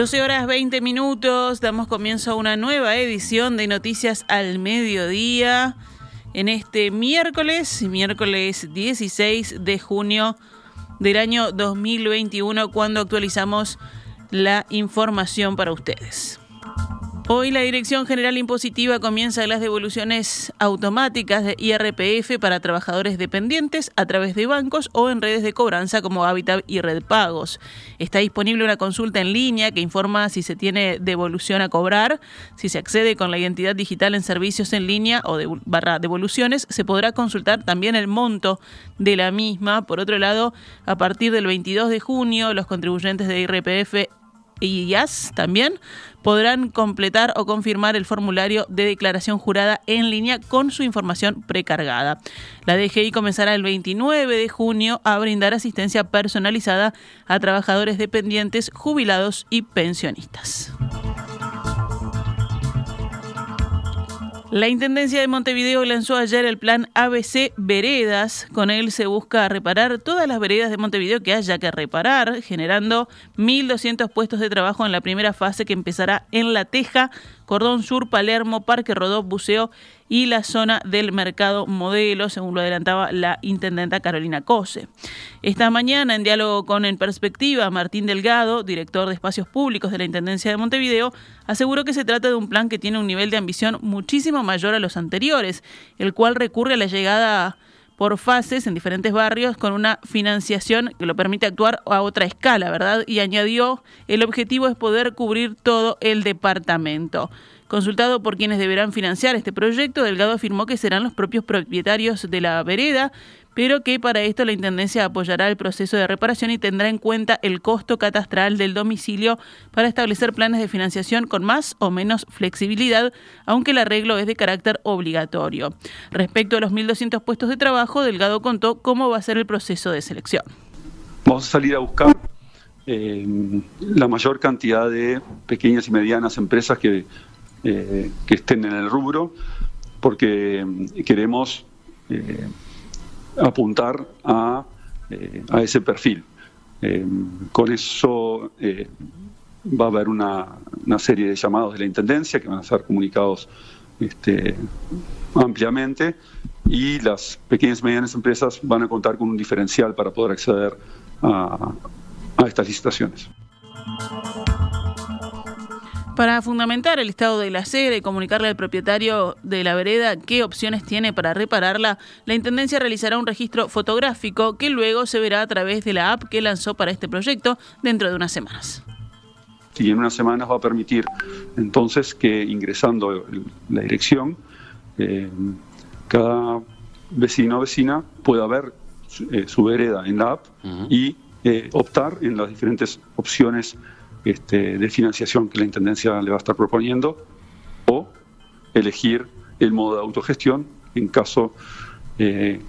12 horas 20 minutos, damos comienzo a una nueva edición de Noticias al Mediodía en este miércoles, miércoles 16 de junio del año 2021, cuando actualizamos la información para ustedes. Hoy la Dirección General Impositiva comienza las devoluciones automáticas de IRPF para trabajadores dependientes a través de bancos o en redes de cobranza como Habitat y Red Pagos. Está disponible una consulta en línea que informa si se tiene devolución a cobrar, si se accede con la identidad digital en servicios en línea o de barra devoluciones, se podrá consultar también el monto de la misma. Por otro lado, a partir del 22 de junio, los contribuyentes de IRPF y IAS también podrán completar o confirmar el formulario de declaración jurada en línea con su información precargada. La DGI comenzará el 29 de junio a brindar asistencia personalizada a trabajadores dependientes, jubilados y pensionistas. La Intendencia de Montevideo lanzó ayer el plan ABC Veredas. Con él se busca reparar todas las veredas de Montevideo que haya que reparar, generando 1.200 puestos de trabajo en la primera fase que empezará en La Teja, Cordón Sur, Palermo, Parque Rodó, Buceo y la zona del mercado modelo, según lo adelantaba la intendenta Carolina Cose. Esta mañana, en diálogo con En Perspectiva, Martín Delgado, director de Espacios Públicos de la Intendencia de Montevideo, aseguró que se trata de un plan que tiene un nivel de ambición muchísimo mayor a los anteriores, el cual recurre a la llegada por fases en diferentes barrios con una financiación que lo permite actuar a otra escala, ¿verdad? Y añadió, el objetivo es poder cubrir todo el departamento. Consultado por quienes deberán financiar este proyecto, Delgado afirmó que serán los propios propietarios de la vereda, pero que para esto la Intendencia apoyará el proceso de reparación y tendrá en cuenta el costo catastral del domicilio para establecer planes de financiación con más o menos flexibilidad, aunque el arreglo es de carácter obligatorio. Respecto a los 1.200 puestos de trabajo, Delgado contó cómo va a ser el proceso de selección. Vamos a salir a buscar eh, la mayor cantidad de pequeñas y medianas empresas que eh, que estén en el rubro, porque eh, queremos apuntar a, a, ese perfil. con eso va a haber una, una, serie de llamados de la Intendencia que van a ser comunicados este, ampliamente y las pequeñas y medianas empresas van a contar con un diferencial para poder acceder a, a estas licitaciones. Para fundamentar el estado de la acera y comunicarle al propietario de la vereda qué opciones tiene para repararla, la Intendencia realizará un registro fotográfico que luego se verá a través de la app que lanzó para este proyecto dentro de unas semanas. Y en unas semanas va a permitir entonces que ingresando la dirección, eh, cada vecino o vecina pueda ver eh, su, vereda en la app y eh, optar en las diferentes opciones este, de financiación que la Intendencia le va a estar proponiendo o elegir el modo de autogestión en caso, eh,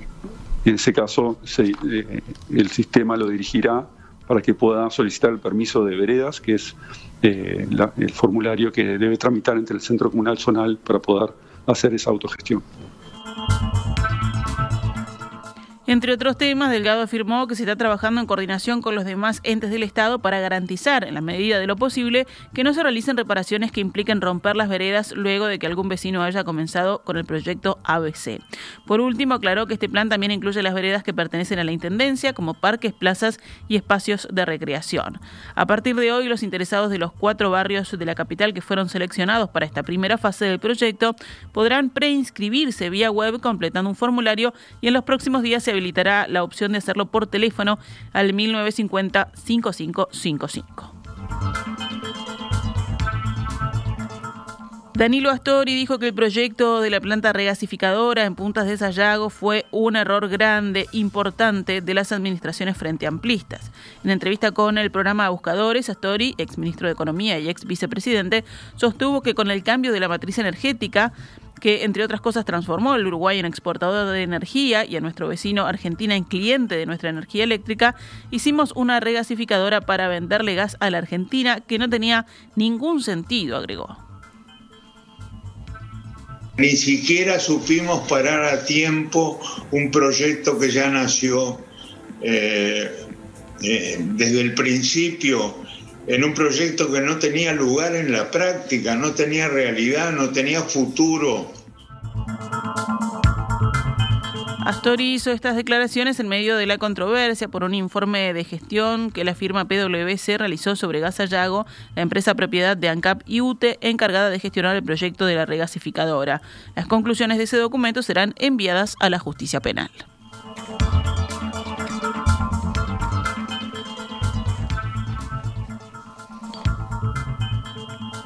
en ese caso eh, el sistema lo dirigirá para que pueda solicitar el permiso de veredas, que es eh, el formulario que debe tramitar entre el Centro Comunal Zonal para poder hacer esa autogestión. Entre otros temas, Delgado afirmó que se está trabajando en coordinación con los demás entes del Estado para garantizar, en la medida de lo posible, que no se realicen reparaciones que impliquen romper las veredas luego de que algún vecino haya comenzado con el proyecto ABC. Por último, aclaró que este plan también incluye las veredas que pertenecen a la Intendencia, como parques, plazas y espacios de recreación. A partir de hoy, los interesados de los cuatro barrios de la capital que fueron seleccionados para esta primera fase del proyecto podrán preinscribirse vía web completando un formulario y en los próximos días se la opción de hacerlo por teléfono al 1950-5555. Danilo Astori dijo que el proyecto de la planta regasificadora en Puntas de Sayago fue un error grande, importante de las administraciones frente amplistas. En entrevista con el programa Buscadores, Astori, ex ministro de Economía y ex vicepresidente, sostuvo que con el cambio de la matriz energética, que entre otras cosas transformó al Uruguay en exportador de energía y a nuestro vecino Argentina en cliente de nuestra energía eléctrica, hicimos una regasificadora para venderle gas a la Argentina que no tenía ningún sentido, agregó. Ni siquiera supimos parar a tiempo un proyecto que ya nació eh, eh, desde el principio en un proyecto que no tenía lugar en la práctica, no tenía realidad, no tenía futuro. Astori hizo estas declaraciones en medio de la controversia por un informe de gestión que la firma PwC realizó sobre Gasallago, la empresa propiedad de ANCAP y UTE encargada de gestionar el proyecto de la regasificadora. Las conclusiones de ese documento serán enviadas a la justicia penal.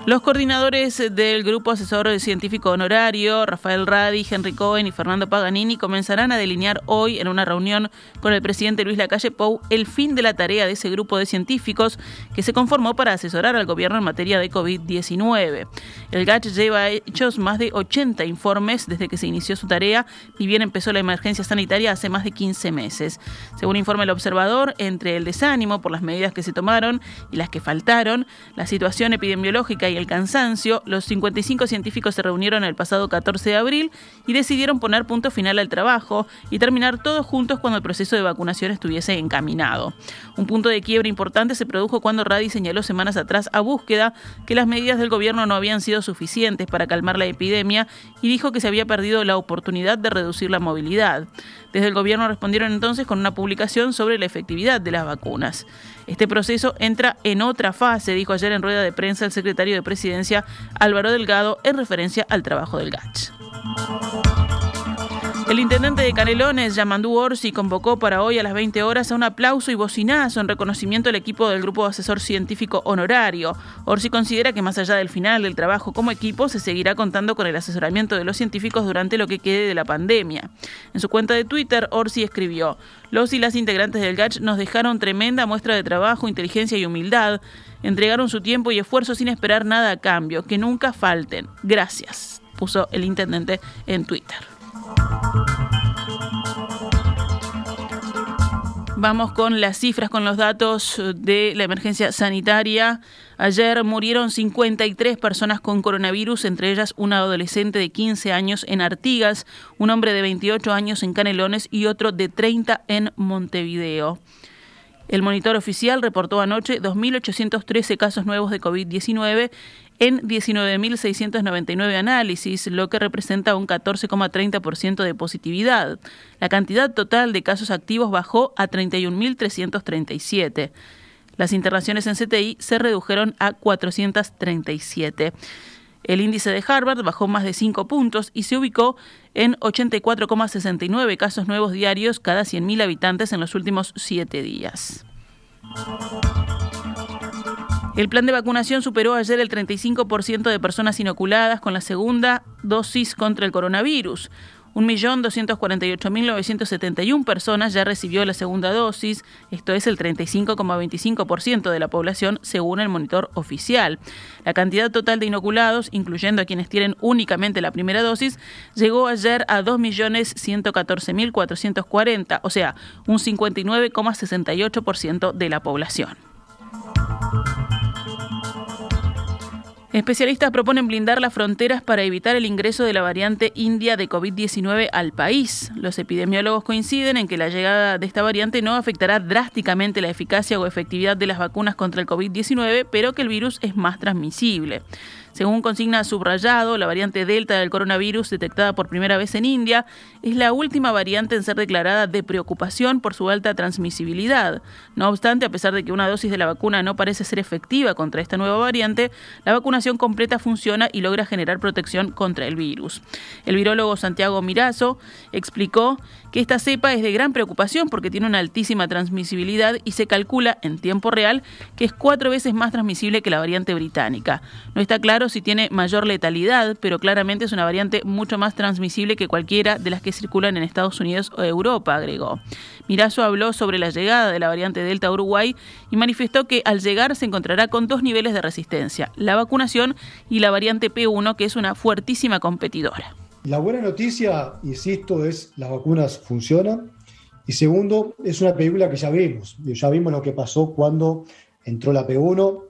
Los coordinadores del Grupo Asesor Científico Honorario, Rafael Radi, Henry Cohen y Fernando Paganini, comenzarán a delinear hoy en una reunión con el presidente Luis Lacalle Pou el fin de la tarea de ese grupo de científicos que se conformó para asesorar al gobierno en materia de COVID-19. El GACH lleva hechos más de 80 informes desde que se inició su tarea y bien empezó la emergencia sanitaria hace más de 15 meses. Según informa el observador, entre el desánimo por las medidas que se tomaron y las que faltaron, la situación epidemiológica y el cansancio, los 55 científicos se reunieron el pasado 14 de abril y decidieron poner punto final al trabajo y terminar todos juntos cuando el proceso de vacunación estuviese encaminado. Un punto de quiebre importante se produjo cuando Radi señaló semanas atrás a búsqueda que las medidas del gobierno no habían sido suficientes para calmar la epidemia y dijo que se había perdido la oportunidad de reducir la movilidad. Desde el gobierno respondieron entonces con una publicación sobre la efectividad de las vacunas. Este proceso entra en otra fase, dijo ayer en rueda de prensa el secretario de Presidencia Álvaro Delgado en referencia al trabajo del GACH. El intendente de Canelones, Yamandú Orsi, convocó para hoy a las 20 horas a un aplauso y bocinazo en reconocimiento al equipo del Grupo Asesor Científico Honorario. Orsi considera que más allá del final del trabajo como equipo, se seguirá contando con el asesoramiento de los científicos durante lo que quede de la pandemia. En su cuenta de Twitter, Orsi escribió, los y las integrantes del GACH nos dejaron tremenda muestra de trabajo, inteligencia y humildad. Entregaron su tiempo y esfuerzo sin esperar nada a cambio. Que nunca falten. Gracias, puso el intendente en Twitter. Vamos con las cifras, con los datos de la emergencia sanitaria. Ayer murieron 53 personas con coronavirus, entre ellas una adolescente de 15 años en Artigas, un hombre de 28 años en Canelones y otro de 30 en Montevideo. El monitor oficial reportó anoche 2.813 casos nuevos de COVID-19 en 19.699 análisis, lo que representa un 14,30% de positividad. La cantidad total de casos activos bajó a 31.337. Las internaciones en CTI se redujeron a 437. El índice de Harvard bajó más de 5 puntos y se ubicó en 84,69 casos nuevos diarios cada 100.000 habitantes en los últimos 7 días. El plan de vacunación superó ayer el 35% de personas inoculadas con la segunda dosis contra el coronavirus. 1.248.971 personas ya recibió la segunda dosis, esto es el 35,25% de la población según el monitor oficial. La cantidad total de inoculados, incluyendo a quienes tienen únicamente la primera dosis, llegó ayer a 2.114.440, o sea, un 59,68% de la población. Especialistas proponen blindar las fronteras para evitar el ingreso de la variante india de COVID-19 al país. Los epidemiólogos coinciden en que la llegada de esta variante no afectará drásticamente la eficacia o efectividad de las vacunas contra el COVID-19, pero que el virus es más transmisible. Según consigna subrayado, la variante Delta del coronavirus detectada por primera vez en India es la última variante en ser declarada de preocupación por su alta transmisibilidad. No obstante, a pesar de que una dosis de la vacuna no parece ser efectiva contra esta nueva variante, la vacunación completa funciona y logra generar protección contra el virus. El virólogo Santiago Mirazo explicó que esta cepa es de gran preocupación porque tiene una altísima transmisibilidad y se calcula en tiempo real que es cuatro veces más transmisible que la variante británica. No está claro si tiene mayor letalidad, pero claramente es una variante mucho más transmisible que cualquiera de las que circulan en Estados Unidos o Europa, agregó. Mirazo habló sobre la llegada de la variante Delta a Uruguay y manifestó que al llegar se encontrará con dos niveles de resistencia, la vacunación y la variante P1, que es una fuertísima competidora. La buena noticia, insisto, es las vacunas funcionan. Y segundo, es una película que ya vimos. Ya vimos lo que pasó cuando entró la P1,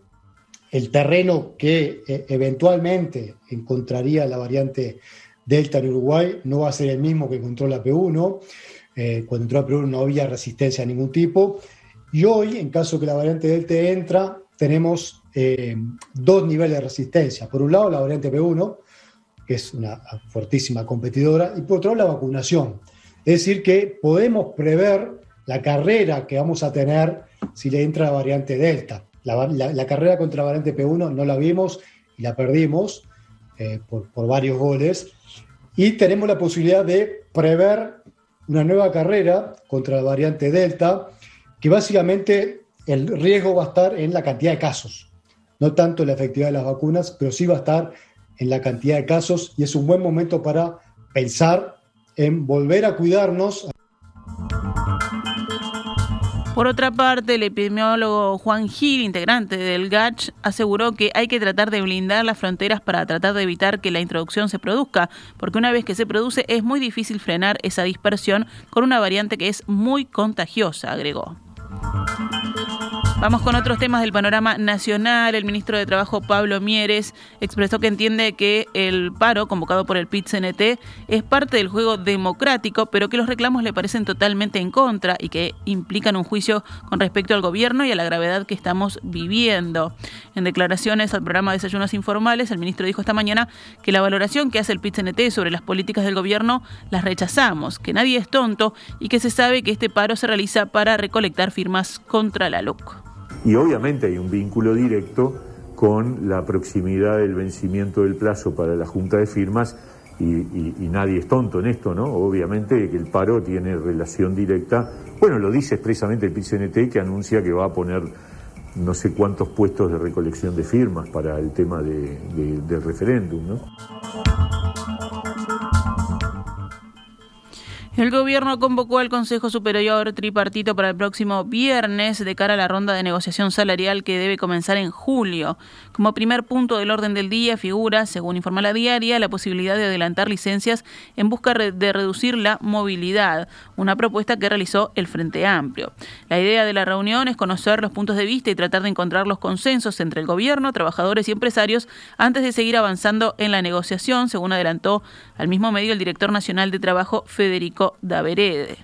el terreno que eh, eventualmente encontraría la variante Delta en Uruguay no va a ser el mismo que encontró la P1. Eh, cuando entró la P1 no había resistencia de ningún tipo. Y hoy, en caso que la variante Delta entra, tenemos eh, dos niveles de resistencia. Por un lado, la variante P1, que es una fuertísima competidora, y por otro lado, la vacunación. Es decir, que podemos prever la carrera que vamos a tener si le entra la variante Delta. La, carrera contra la variante P1 no la vimos y la perdimos eh, por, por varios goles. Y tenemos la posibilidad de prever una nueva carrera contra la variante Delta, que básicamente el riesgo va a estar en la cantidad de casos, no tanto en la efectividad de las vacunas, pero sí va a estar en la cantidad de casos y es un buen momento para pensar en volver a cuidarnos. Por otra parte, el epidemiólogo Juan Gil, integrante del GACH, aseguró que hay que tratar de blindar las fronteras para tratar de evitar que la introducción se produzca, porque una vez que se produce es muy difícil frenar esa dispersión con una variante que es muy contagiosa, agregó. Vamos con otros temas del panorama nacional. El ministro de Trabajo, Pablo Mieres, expresó que entiende que el paro convocado por el PIT-CNT es parte del juego democrático, pero que los reclamos le parecen totalmente en contra y que implican un juicio con respecto al gobierno y a la gravedad que estamos viviendo. En declaraciones al programa Desayunos Informales, el ministro dijo esta mañana que la valoración que hace el PIT-CNT sobre las políticas del gobierno las rechazamos, que nadie es tonto y que se sabe que este paro se realiza para recolectar firmas contra la LUC. Y obviamente hay un vínculo directo con la proximidad del vencimiento del plazo para la Junta de Firmas y, nadie es tonto en esto, ¿no? Obviamente que el paro tiene relación directa, bueno, lo dice expresamente el PCNT que anuncia que va a poner no sé cuántos puestos de recolección de firmas para el tema del referéndum, ¿no? El gobierno convocó al Consejo Superior Tripartito para el próximo viernes de cara a la ronda de negociación salarial que debe comenzar en julio. Como primer punto del orden del día figura, según informa la diaria, la posibilidad de adelantar licencias en busca de reducir la movilidad, una propuesta que realizó el Frente Amplio. La idea de la reunión es conocer los puntos de vista y tratar de encontrar los consensos entre el gobierno, trabajadores y empresarios antes de seguir avanzando en la negociación, según adelantó al mismo medio el director nacional de Trabajo, Federico Daverede.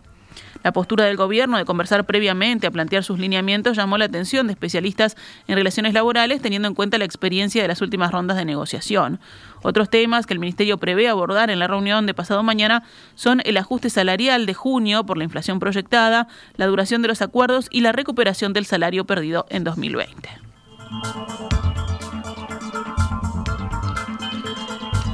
La postura del gobierno de conversar previamente a plantear sus lineamientos llamó la atención de especialistas en relaciones laborales, teniendo en cuenta la experiencia de las últimas rondas de negociación. Otros temas que el Ministerio prevé abordar en la reunión de pasado mañana son el ajuste salarial de junio por la inflación proyectada, la duración de los acuerdos y la recuperación del salario perdido en 2020.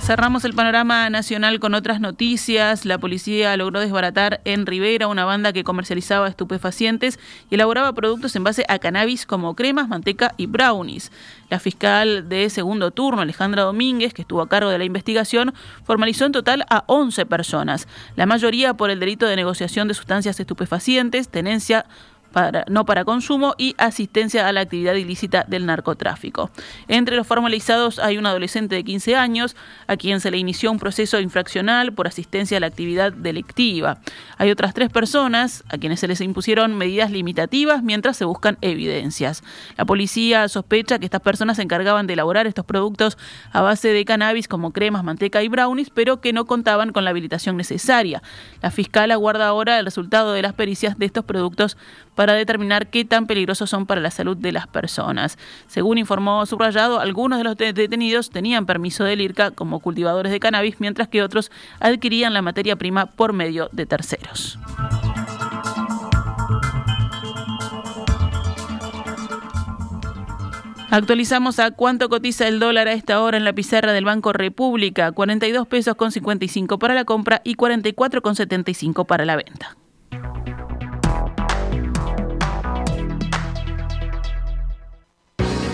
Cerramos el panorama nacional con otras noticias. La policía logró desbaratar en Rivera una banda que comercializaba estupefacientes y elaboraba productos en base a cannabis como cremas, manteca y brownies. La fiscal de segundo turno, Alejandra Domínguez, que estuvo a cargo de la investigación, formalizó en total a 11 personas, la mayoría por el delito de negociación de sustancias estupefacientes, tenencia no para consumo y asistencia a la actividad ilícita del narcotráfico. Entre los formalizados hay un adolescente de 15 años a quien se le inició un proceso infraccional por asistencia a la actividad delictiva. Hay otras tres personas a quienes se les impusieron medidas limitativas mientras se buscan evidencias. La policía sospecha que estas personas se encargaban de elaborar estos productos a base de cannabis como cremas, manteca y brownies, pero que no contaban con la habilitación necesaria. La fiscal aguarda ahora el resultado de las pericias de estos productos para determinar qué tan peligrosos son para la salud de las personas. Según informó Subrayado, algunos de los detenidos tenían permiso del IRCA como cultivadores de cannabis, mientras que otros adquirían la materia prima por medio de terceros. Actualizamos a cuánto cotiza el dólar a esta hora en la pizarra del Banco República, 42 pesos con 55 para la compra y 44 con 75 para la venta.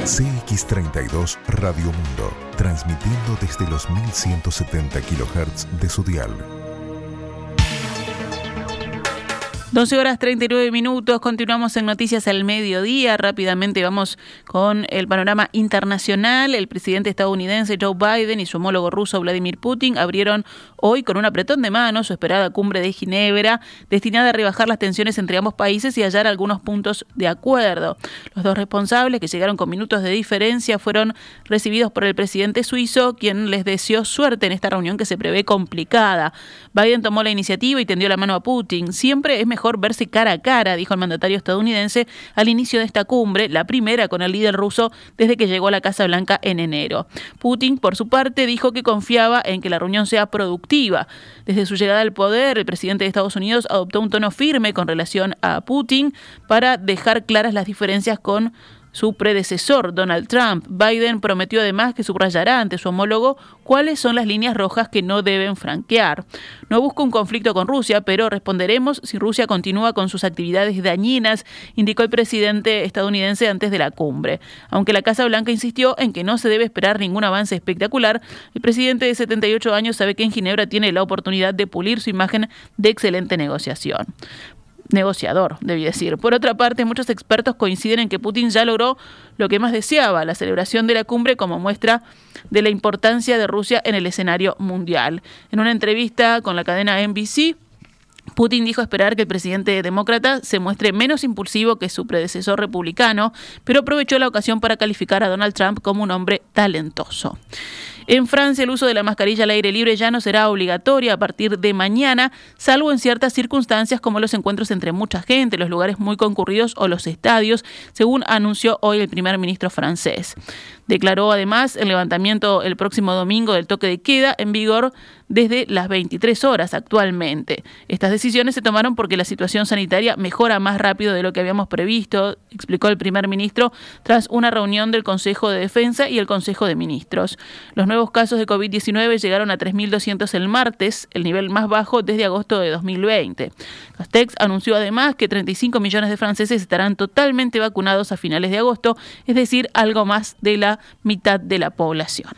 CX32 Radio Mundo, transmitiendo desde los 1170 kHz de su dial 12 horas 39 minutos, continuamos en Noticias al Mediodía. Rápidamente vamos con el panorama internacional. El presidente estadounidense Joe Biden y su homólogo ruso Vladimir Putin abrieron hoy con un apretón de manos su esperada cumbre de Ginebra, destinada a rebajar las tensiones entre ambos países y hallar algunos puntos de acuerdo. Los dos responsables, que llegaron con minutos de diferencia, fueron recibidos por el presidente suizo, quien les deseó suerte en esta reunión que se prevé complicada. Biden tomó la iniciativa y tendió la mano a Putin. Siempre es mejor mejor verse cara a cara, dijo el mandatario estadounidense al inicio de esta cumbre, la primera con el líder ruso desde que llegó a la Casa Blanca en enero. Putin, por su parte, dijo que confiaba en que la reunión sea productiva. Desde su llegada al poder, el presidente de Estados Unidos adoptó un tono firme con relación a Putin para dejar claras las diferencias con su predecesor, Donald Trump. Biden prometió además que subrayará ante su homólogo cuáles son las líneas rojas que no deben franquear. No busca un conflicto con Rusia, pero responderemos si Rusia continúa con sus actividades dañinas, indicó el presidente estadounidense antes de la cumbre. Aunque la Casa Blanca insistió en que no se debe esperar ningún avance espectacular, el presidente de 78 años sabe que en Ginebra tiene la oportunidad de pulir su imagen de excelente negociación negociador, debí decir. Por otra parte, muchos expertos coinciden en que Putin ya logró lo que más deseaba, la celebración de la cumbre como muestra de la importancia de Rusia en el escenario mundial. En una entrevista con la cadena NBC, Putin dijo esperar que el presidente demócrata se muestre menos impulsivo que su predecesor republicano, pero aprovechó la ocasión para calificar a Donald Trump como un hombre talentoso. En Francia, el uso de la mascarilla al aire libre ya no será obligatorio a partir de mañana, salvo en ciertas circunstancias como los encuentros entre mucha gente, los lugares muy concurridos o los estadios, según anunció hoy el primer ministro francés. Declaró además el levantamiento el próximo domingo del toque de queda en vigor desde las 23 horas actualmente. Estas decisiones se tomaron porque la situación sanitaria mejora más rápido de lo que habíamos previsto, explicó el primer ministro tras una reunión del Consejo de Defensa y el Consejo de Ministros. Los nuevos casos de COVID-19 llegaron a 3.200 el martes, el nivel más bajo desde agosto de 2020. Castex anunció además que 35 millones de franceses estarán totalmente vacunados a finales de agosto, es decir, algo más de la mitad de la población.